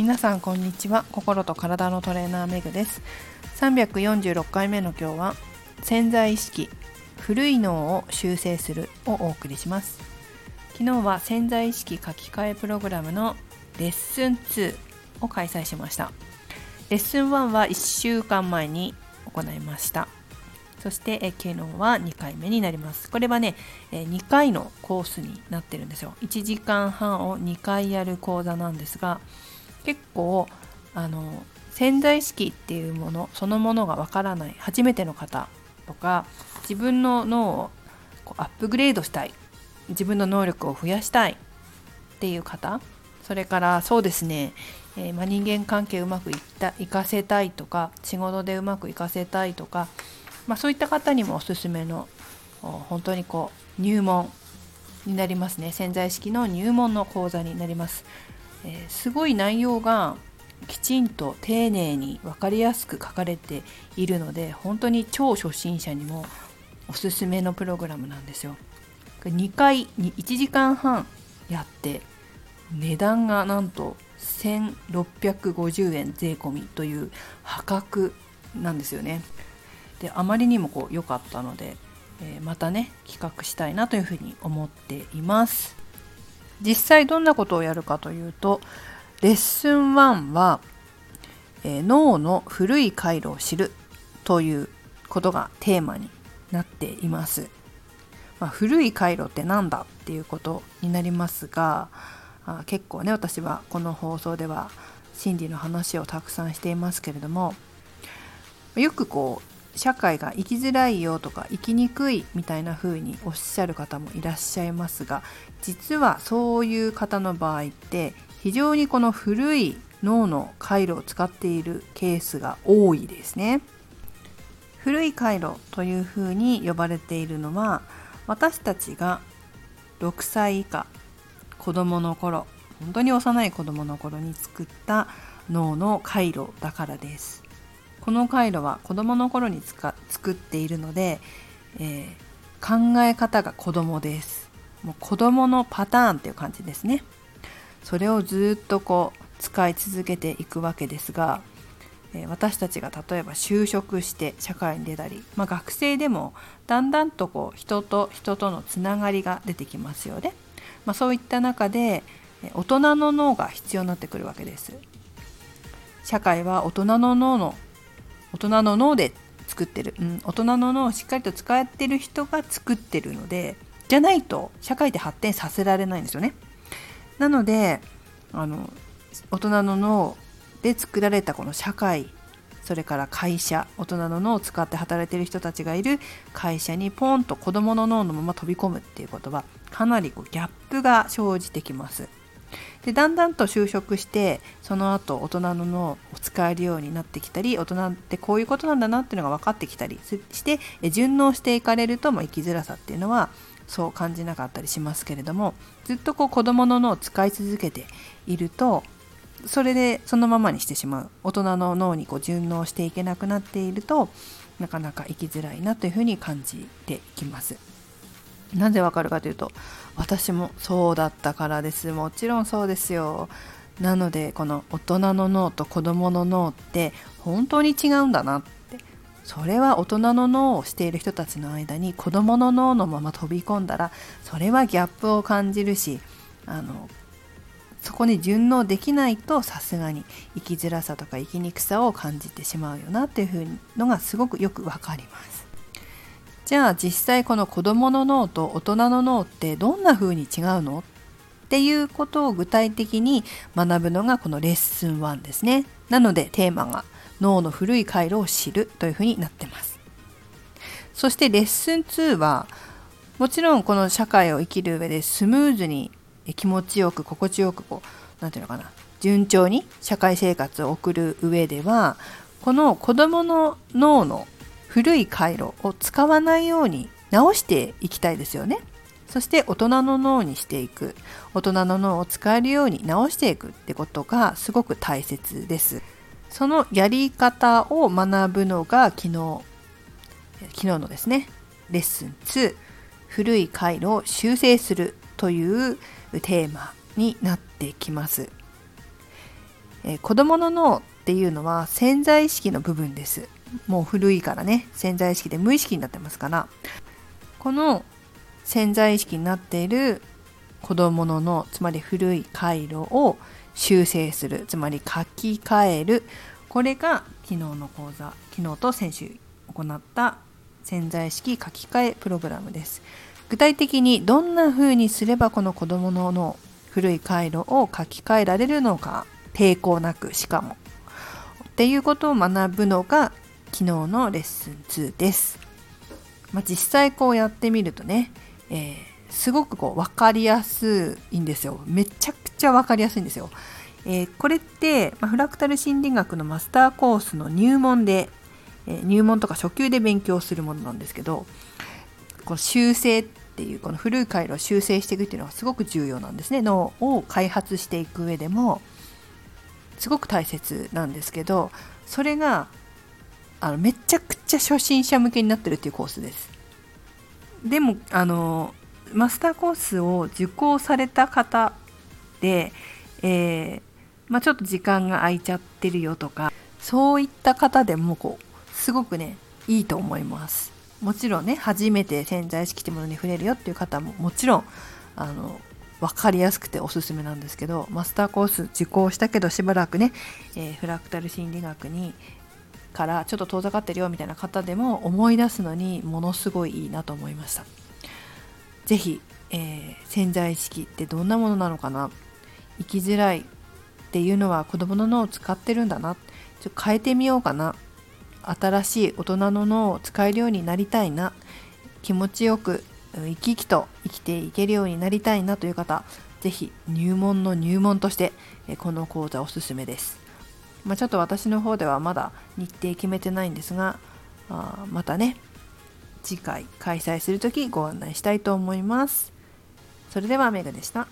皆さんこんにちは。心と体のトレーナーメグです。346回目の今日は潜在意識古い脳を修正するをお送りします。昨日は潜在意識書き換えプログラムのレッスン2を開催しました。レッスン1は1週間前に行いました。そしてえ昨日は2回目になります。これはね2回のコースになってるんですよ。1時間半を2回やる講座なんですが結構あの潜在意識っていうものそのものがわからない初めての方とか自分の脳をこうアップグレードしたい自分の能力を増やしたいっていう方それからそうですね、えー、ま、人間関係うまくいったいかせたいとか仕事でうまくいかせたいとか、まあ、そういった方にもおすすめの本当にこう入門になりますね。潜在意識の入門の講座になります、えー、すごい内容がきちんと丁寧に分かりやすく書かれているので本当に超初心者にもおすすめのプログラムなんですよ。2回に1時間半やって値段がなんと1650円税込みという破格なんですよね。であまりにもこう良かったので、えー、またね企画したいなというふうに思っています。実際どんなことをやるかというとレッスン1は、えー、脳の古い回路を知るということがテーマになっています。まあ、古い回路って何だっていうことになりますがあ結構ね私はこの放送では心理の話をたくさんしていますけれどもよくこう社会が生きづらいよとか生きにくいみたいな風におっしゃる方もいらっしゃいますが実はそういう方の場合って非常にこの古い脳の回路を使っているケースが多いですね。古い回路というふうに呼ばれているのは私たちが6歳以下子供の頃本当に幼い子供の頃に作った脳の回路だからです。この回路は子供の頃に作っているので、えー、考え方が子供です。もう子供のパターンっていう感じですね。それをずっとこう使い続けていくわけですが、え私たちが例えば就職して社会に出たり、まあ、学生でもだんだんとこう人と人とのつながりが出てきますよね。まあ、そういった中で大人の脳が必要になってくるわけです。社会は大人の脳の大人の脳で作ってる、うん、大人の脳をしっかりと使ってる人が作ってるのでじゃないと社会で発展させられないんですよね。なのであの大人の脳で作られたこの社会それから会社大人の脳を使って働いてる人たちがいる会社にポンと子どもの脳のまま飛び込むっていうことはかなりこうギャップが生じてきます。でだんだんと就職してその後大人の脳を使えるようになってきたり大人ってこういうことなんだなっていうのが分かってきたりして順応していかれると、まあ、生きづらさっていうのはそう感じなかったりしますけれどもずっとこう子どもの脳を使い続けているとそれでそのままにしてしまう大人の脳にこう順応していけなくなっているとなかなか生きづらいなというふうに感じていきます。なぜわかるかというと私もそうだったからです。もちろんそうですよ。なのでこの大人の脳と子どもの脳って本当に違うんだなって。それは大人の脳をしている人たちの間に子どもの脳のまま飛び込んだらそれはギャップを感じるしあのそこに順応できないとさすがに生きづらさとか生きにくさを感じてしまうよなっていうのがすごくよくわかります。じゃあ実際この子どもの脳と大人の脳ってどんな風に違うの？っていうことを具体的に学ぶのがこのレッスン1ですね。なのでテーマが脳の古い回路を知るというふうになってます。そしてレッスン2はもちろんこの社会を生きる上でスムーズに気持ちよく心地よくこう何て言うのかな？順調に社会生活を送る上ではこの子どもの脳の古い回路を使わないように直していきたいですよね。そして大人の脳にしていく大人の脳を使えるように直していくってことがすごく大切です。そのやり方を学ぶのが昨日昨日のですねレッスン2古い回路を修正するというテーマになってきます。えー、子供の脳っていうのは潜在意識の部分ですもう古いからね潜在意識で無意識になってますから。この潜在意識になっている子供の脳つまり古い回路を修正するつまり書き換える。これが昨日の講座昨日と先週行った潜在意識書き換えプログラムです。具体的にどんな風にすればこの子供の脳古い回路を書き換えられるのか抵抗なくしかも。っていうことを学ぶのが昨日のレッスン2です、まあ、実際こうやってみるとね、えー、すごくこう分かりやすいんですよ。めちゃくちゃ分かりやすいんですよ、えー、これって、まあ、フラクタル心理学のマスターコースの入門で、えー、入門とか初級で勉強するものなんですけどこの修正っていうこの古い回路を修正していくっていうのはすごく重要なんですね。脳を開発していく上でもすごく大切なんですけどそれがあのめちゃくちゃ初心者向けになってるっていうコースです。でもあのマスターコースを受講された方で、えー、まあ、ちょっと時間が空いちゃってるよとかそういった方でもこうすごくねいいと思います。もちろんね初めて潜在意識ってものに触れるよっていう方ももちろんあの分かりやすくておすすめなんですけどマスターコース受講したけどしばらくね、えー、フラクタル心理学にからちょっと遠ざかってるよみたいな方でも思い出すのにものすごいいいなと思いました。是非、えー、潜在意識ってどんなものなのかな？生きづらいっていうのは子供の脳を使ってるんだな？ちょ変えてみようかな？新しい大人の脳を使えるようになりたいな？気持ちよく生き生きと生きていけるようになりたいな？という方是非入門の入門としてこの講座おすすめです、まあ、ちょっと私の方ではまだ日程決めてないんですがあまたね次回開催する時ご案内したいと思いますそれではメグでした。